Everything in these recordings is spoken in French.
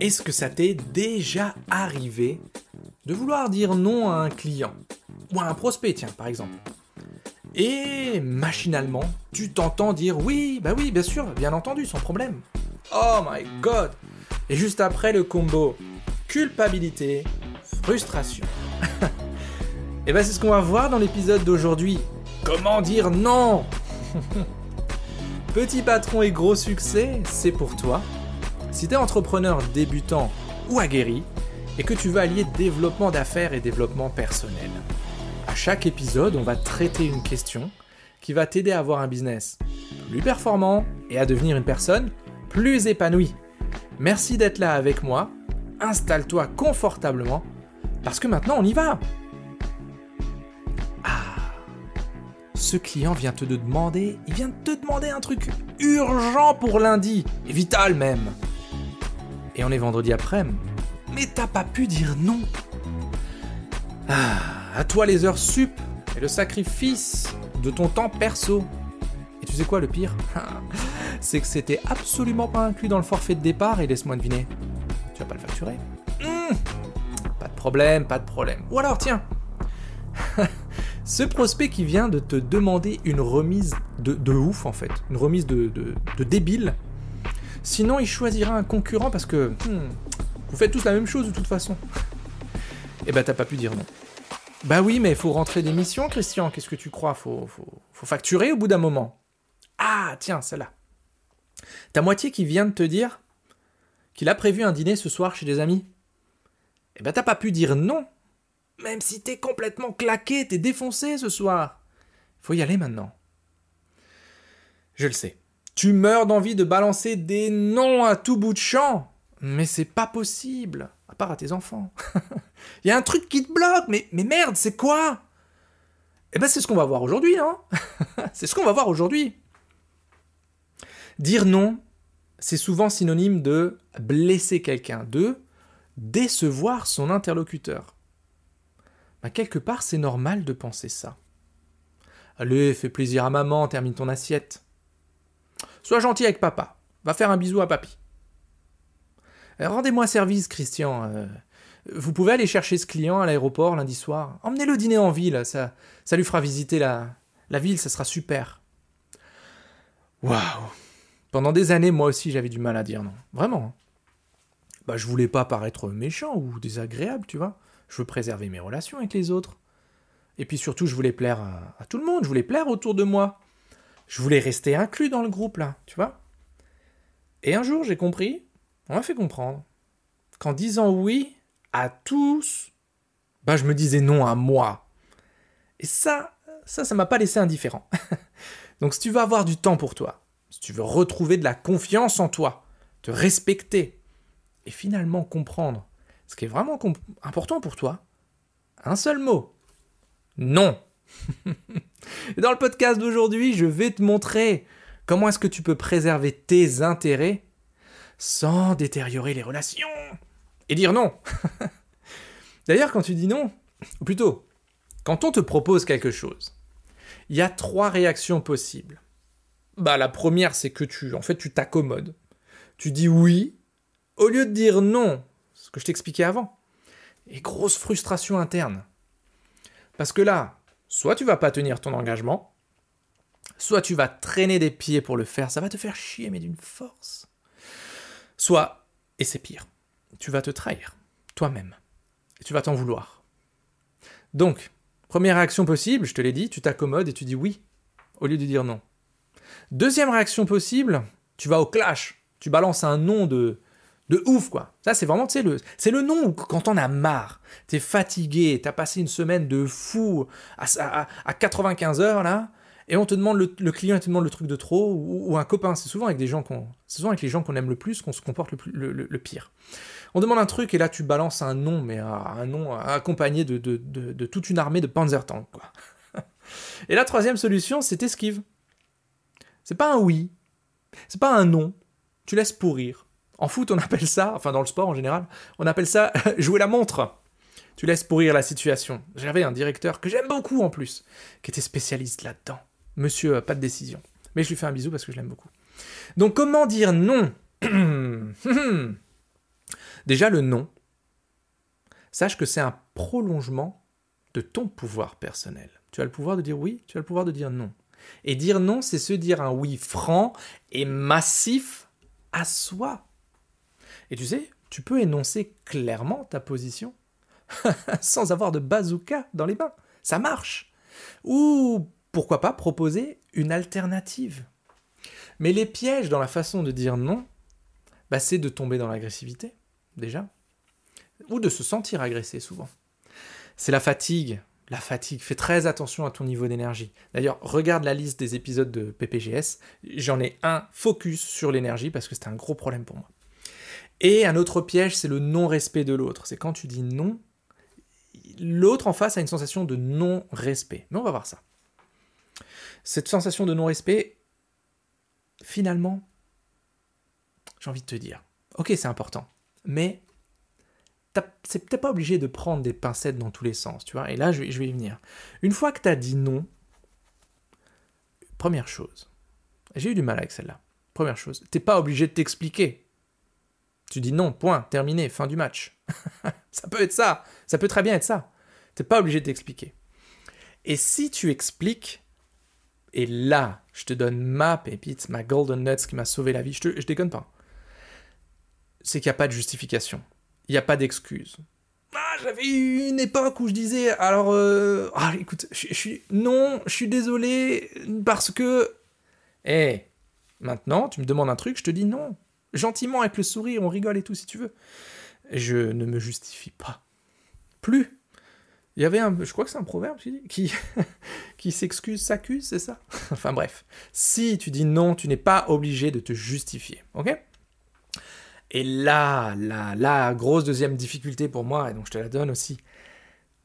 Est-ce que ça t'est déjà arrivé de vouloir dire non à un client Ou à un prospect, tiens, par exemple? Et machinalement, tu t'entends dire oui, bah oui, bien sûr, bien entendu, sans problème. Oh my god Et juste après le combo culpabilité, frustration. Et bah c'est ce qu'on va voir dans l'épisode d'aujourd'hui. Comment dire non? Petit patron et gros succès, c'est pour toi. Si t'es entrepreneur débutant ou aguerri, et que tu veux allier développement d'affaires et développement personnel. À chaque épisode, on va traiter une question qui va t'aider à avoir un business plus performant et à devenir une personne plus épanouie. Merci d'être là avec moi. Installe-toi confortablement parce que maintenant on y va. ce client vient te demander, il vient te demander un truc urgent pour lundi, et vital même. Et on est vendredi après, mais t'as pas pu dire non. Ah, à toi les heures sup et le sacrifice de ton temps perso. Et tu sais quoi le pire? C'est que c'était absolument pas inclus dans le forfait de départ et laisse-moi deviner. Tu vas pas le facturer? Hmm. Pas de problème, pas de problème. Ou alors tiens, ce prospect qui vient de te demander une remise de, ouf en fait, une remise de, débile, sinon il choisira un concurrent parce que hmm, vous faites tous la même chose de toute façon. Et eh bah ben, t'as pas pu dire non. Bah oui, mais il faut rentrer des missions, Christian, qu'est-ce que tu crois? Faut, faut, faut facturer au bout d'un moment. Ah, tiens, celle-là. Ta moitié qui vient de te dire qu'il a prévu un dîner ce soir chez des amis. Eh ben t'as pas pu dire non même si t'es complètement claqué, t'es défoncé ce soir. Faut y aller maintenant. Je le sais. Tu meurs d'envie de balancer des noms à tout bout de champ. Mais c'est pas possible. À part à tes enfants. Il y a un truc qui te bloque. Mais, merde, c'est quoi? Eh ben, c'est ce qu'on va voir aujourd'hui, hein C'est ce qu'on va voir aujourd'hui. Dire non, c'est souvent synonyme de blesser quelqu'un, de décevoir son interlocuteur. Bah, quelque part, c'est normal de penser ça. Allez, fais plaisir à maman, termine ton assiette. Sois gentil avec papa. Va faire un bisou à papy. Euh, rendez-moi service, Christian. Euh, vous pouvez aller chercher ce client à l'aéroport lundi soir. Emmenez-le dîner en ville, ça, ça lui fera visiter la, la ville, ça sera super. Waouh Pendant des années, moi aussi, j'avais du mal à dire non. Vraiment. Hein. Bah, je voulais pas paraître méchant ou désagréable, tu vois. Je veux préserver mes relations avec les autres. Et puis surtout, je voulais plaire à, tout le monde, je voulais plaire autour de moi. Je voulais rester inclus dans le groupe, là, tu vois. Et un jour, j'ai compris, on m'a fait comprendre, qu'en disant oui à tous, bah, je me disais non à moi. Et ça, ça, ça m'a pas laissé indifférent. Donc si tu veux avoir du temps pour toi, si tu veux retrouver de la confiance en toi, te respecter, et finalement comprendre ce qui est vraiment important pour toi, un seul mot. Non. dans le podcast d'aujourd'hui, je vais te montrer comment est-ce que tu peux préserver tes intérêts sans détériorer les relations et dire non. D'ailleurs, quand tu dis non, ou plutôt, quand on te propose quelque chose, il y a trois réactions possibles. Bah, la première, c'est que tu, en fait, tu t'accommodes. Tu dis oui, au lieu de dire non, ce que je t'expliquais avant. Et grosse frustration interne. Parce que là, soit tu vas pas tenir ton engagement, soit tu vas traîner des pieds pour le faire, ça va te faire chier, mais d'une force. Soit, et c'est pire, tu vas te trahir, toi-même, et tu vas t'en vouloir. Donc, première réaction possible, je te l'ai dit, tu t'accommodes et tu dis oui, au lieu de dire non. Deuxième réaction possible, tu vas au clash, tu balances un nom de de ouf, quoi. Ça, c'est vraiment, tu sais, le, c'est le nom où quand on a marre, t'es fatigué, t'as passé une semaine de fou à, à, 95 heures, là, et on te demande, le, client te demande le truc de trop, ou, un copain, c'est souvent avec des gens qu'on, c'est souvent avec les gens qu'on aime le plus qu'on se comporte le, le, pire. On demande un truc, et là, tu balances un nom, mais un nom accompagné de, de, de, toute une armée de Panzertank, quoi. et la troisième solution, c'est esquive. C'est pas un oui, c'est pas un non, tu laisses pourrir en foot, on appelle ça, enfin dans le sport en général, on appelle ça jouer la montre. Tu laisses pourrir la situation. J'avais un directeur que j'aime beaucoup en plus, qui était spécialiste là-dedans. Monsieur, euh, pas de décision. Mais je lui fais un bisou parce que je l'aime beaucoup. Donc comment dire non? Déjà, le non, sache que c'est un prolongement de ton pouvoir personnel. Tu as le pouvoir de dire oui, tu as le pouvoir de dire non. Et dire non, c'est se dire un oui franc et massif à soi. Et tu sais, tu peux énoncer clairement ta position sans avoir de bazooka dans les mains. Ça marche. Ou pourquoi pas proposer une alternative. Mais les pièges dans la façon de dire non, bah, c'est de tomber dans l'agressivité, déjà, ou de se sentir agressé souvent. C'est la fatigue. La fatigue. Fais très attention à ton niveau d'énergie. D'ailleurs, regarde la liste des épisodes de PPGS. J'en ai un focus sur l'énergie parce que c'était un gros problème pour moi. Et un autre piège, c'est le non-respect de l'autre. C'est quand tu dis non, l'autre en face a une sensation de non-respect. Mais on va voir ça. Cette sensation de non-respect, finalement, j'ai envie de te dire, ok, c'est important, mais c'est peut-être pas obligé de prendre des pincettes dans tous les sens, tu vois. Et là, je vais, y venir. Une fois que tu as dit non, première chose, j'ai eu du mal avec celle-là. Première chose, t'es pas obligé de t'expliquer. Tu dis non, point, terminé, fin du match. ça peut être ça, ça peut très bien être ça. T'es pas obligé de t'expliquer. Et si tu expliques, et là, je te donne ma pépite, ma golden nuts qui m'a sauvé la vie, je, te, je déconne pas. C'est qu'il n'y a pas de justification il n'y a pas d'excuse. Ah, j'avais eu une époque où je disais, alors, euh, ah, écoute, je, suis, non, je suis désolé parce que, eh, maintenant, tu me demandes un truc, je te dis non, gentiment avec le sourire, on rigole et tout si tu veux. Je ne me justifie pas. Plus. Il y avait un, je crois que c'est un proverbe qui, qui s'excuse s'accuse, c'est ça? Enfin bref, si tu dis non, tu n'es pas obligé de te justifier, ok? Et là, là, la grosse deuxième difficulté pour moi, et donc je te la donne aussi,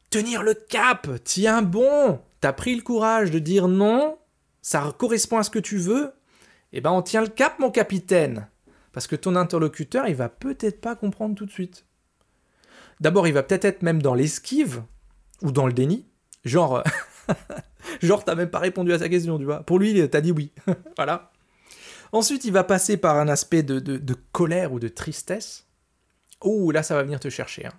tenir le cap, tiens bon, t'as pris le courage de dire non, ça correspond à ce que tu veux, eh ben on tient le cap mon capitaine, parce que ton interlocuteur, il va peut-être pas comprendre tout de suite. D'abord, il va peut-être être même dans l'esquive, ou dans le déni, genre, genre t'as même pas répondu à sa question, tu vois. Pour lui, t'as dit oui, voilà. Ensuite, il va passer par un aspect de, colère ou de tristesse. Oh, là, ça va venir te chercher. Hein.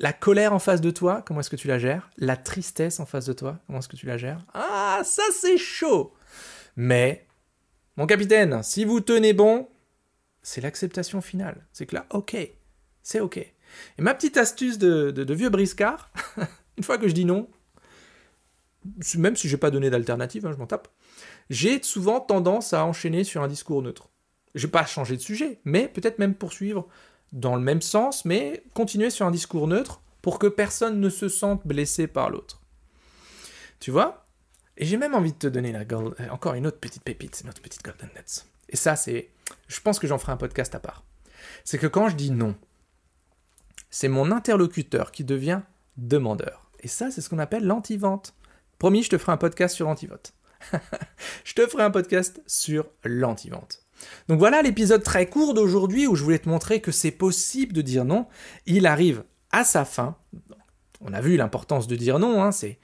La colère en face de toi, comment est-ce que tu la gères? La tristesse en face de toi, comment est-ce que tu la gères? Ah, ça c'est chaud Mais, mon capitaine, si vous tenez bon, c'est l'acceptation finale. C'est que là, ok, c'est ok. Et ma petite astuce de, vieux briscard, une fois que je dis non, même si j'ai pas donné d'alternative, hein, je m'en tape, j'ai souvent tendance à enchaîner sur un discours neutre. Je vais pas changer de sujet, mais peut-être même poursuivre dans le même sens, mais continuer sur un discours neutre pour que personne ne se sente blessé par l'autre. Tu vois? Et j'ai même envie de te donner la euh, encore une autre petite pépite, une autre petite golden nuts. Et ça, c'est, je pense que j'en ferai un podcast à part. C'est que quand je dis non, c'est mon interlocuteur qui devient demandeur. Et ça, c'est ce qu'on appelle l'anti-vente. Promis, je te ferai un podcast sur l'anti-vote. je te ferai un podcast sur l'anti-vente. Donc voilà l'épisode très court d'aujourd'hui où je voulais te montrer que c'est possible de dire non. Il arrive à sa fin. On a vu l'importance de dire non, hein. c'est,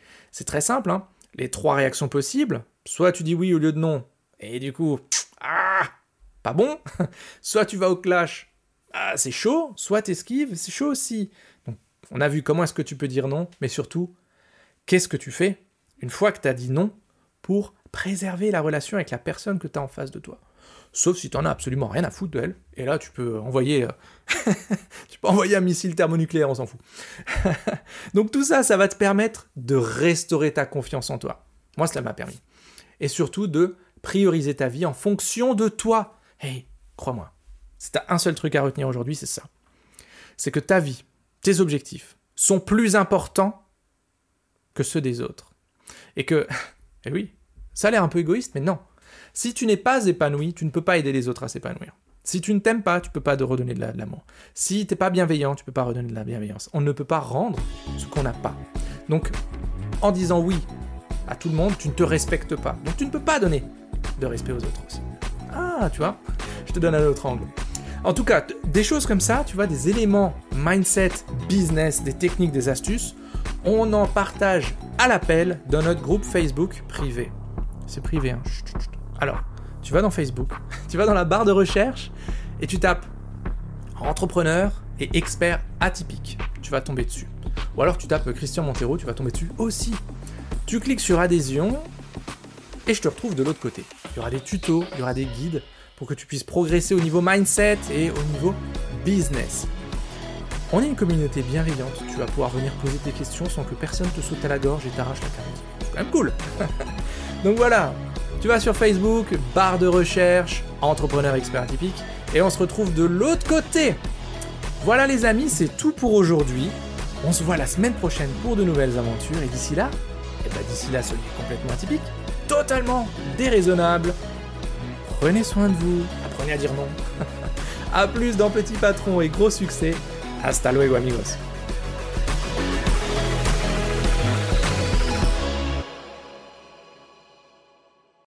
très simple. Hein. Les trois réactions possibles, soit tu dis oui au lieu de non, et du coup, pas bon. soit tu vas au clash, ah, c'est chaud, soit tu esquives, c'est chaud aussi. Donc on a vu comment est-ce que tu peux dire non, mais surtout, qu'est-ce que tu fais une fois que tu as dit non pour préserver la relation avec la personne que tu as en face de toi? Sauf si tu en as absolument rien à foutre d'elle, et là tu peux envoyer, euh, tu peux envoyer un missile thermonucléaire, on s'en fout. Donc tout ça, ça va te permettre de restaurer ta confiance en toi. Moi, cela m'a permis. Et surtout de prioriser ta vie en fonction de toi. Hey, crois-moi, si tu as un seul truc à retenir aujourd'hui, c'est ça. C'est que ta vie, tes objectifs, sont plus importants que ceux des autres. Et que eh oui, ça a l'air un peu égoïste, mais non. Si tu n'es pas épanoui, tu ne peux pas aider les autres à s'épanouir. Si tu ne t'aimes pas, tu ne peux pas te redonner de l'amour. Si tu n'es pas bienveillant, tu ne peux pas redonner de la bienveillance. On ne peut pas rendre ce qu'on n'a pas. Donc, en disant oui à tout le monde, tu ne te respectes pas. Donc, tu ne peux pas donner de respect aux autres aussi. Ah, tu vois, je te donne un autre angle. En tout cas, des choses comme ça, tu vois, des éléments mindset, business, des techniques, des astuces, on en partage à l'appel dans notre groupe Facebook privé. C'est privé, hein. Alors, tu vas dans Facebook, tu vas dans la barre de recherche et tu tapes entrepreneur et expert atypique. Tu vas tomber dessus. Ou alors tu tapes Christian Montero, tu vas tomber dessus aussi. Tu cliques sur adhésion et je te retrouve de l'autre côté. Il y aura des tutos, il y aura des guides pour que tu puisses progresser au niveau mindset et au niveau business. On est une communauté bienveillante, tu vas pouvoir venir poser tes questions sans que personne te saute à la gorge et t'arrache la carotte. C'est quand même cool Donc voilà, tu vas sur Facebook, barre de recherche, entrepreneur expert atypique, et on se retrouve de l'autre côté. Voilà les amis, c'est tout pour aujourd'hui. On se voit la semaine prochaine pour de nouvelles aventures, et d'ici là, et bah d'ici là, soyez complètement atypique, totalement déraisonnable. Prenez soin de vous, apprenez à dire non. A plus dans Petit Patron et gros succès. Hasta luego amigos.